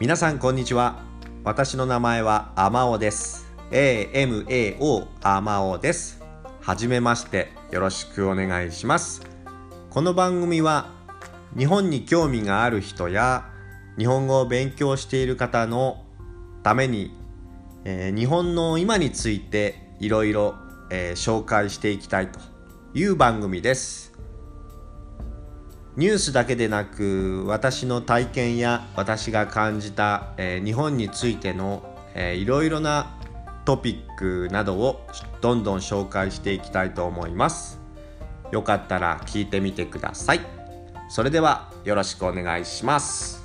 皆さんこんにちは。私の名前はあまおです。AMAO あまおです。はじめましてよろしくお願いします。この番組は日本に興味がある人や日本語を勉強している方のために、えー、日本の今についていろいろ紹介していきたいという番組です。ニュースだけでなく私の体験や私が感じた、えー、日本についての、えー、いろいろなトピックなどをどんどん紹介していきたいと思います。よかったら聞いてみてください。それではよろしくお願いします。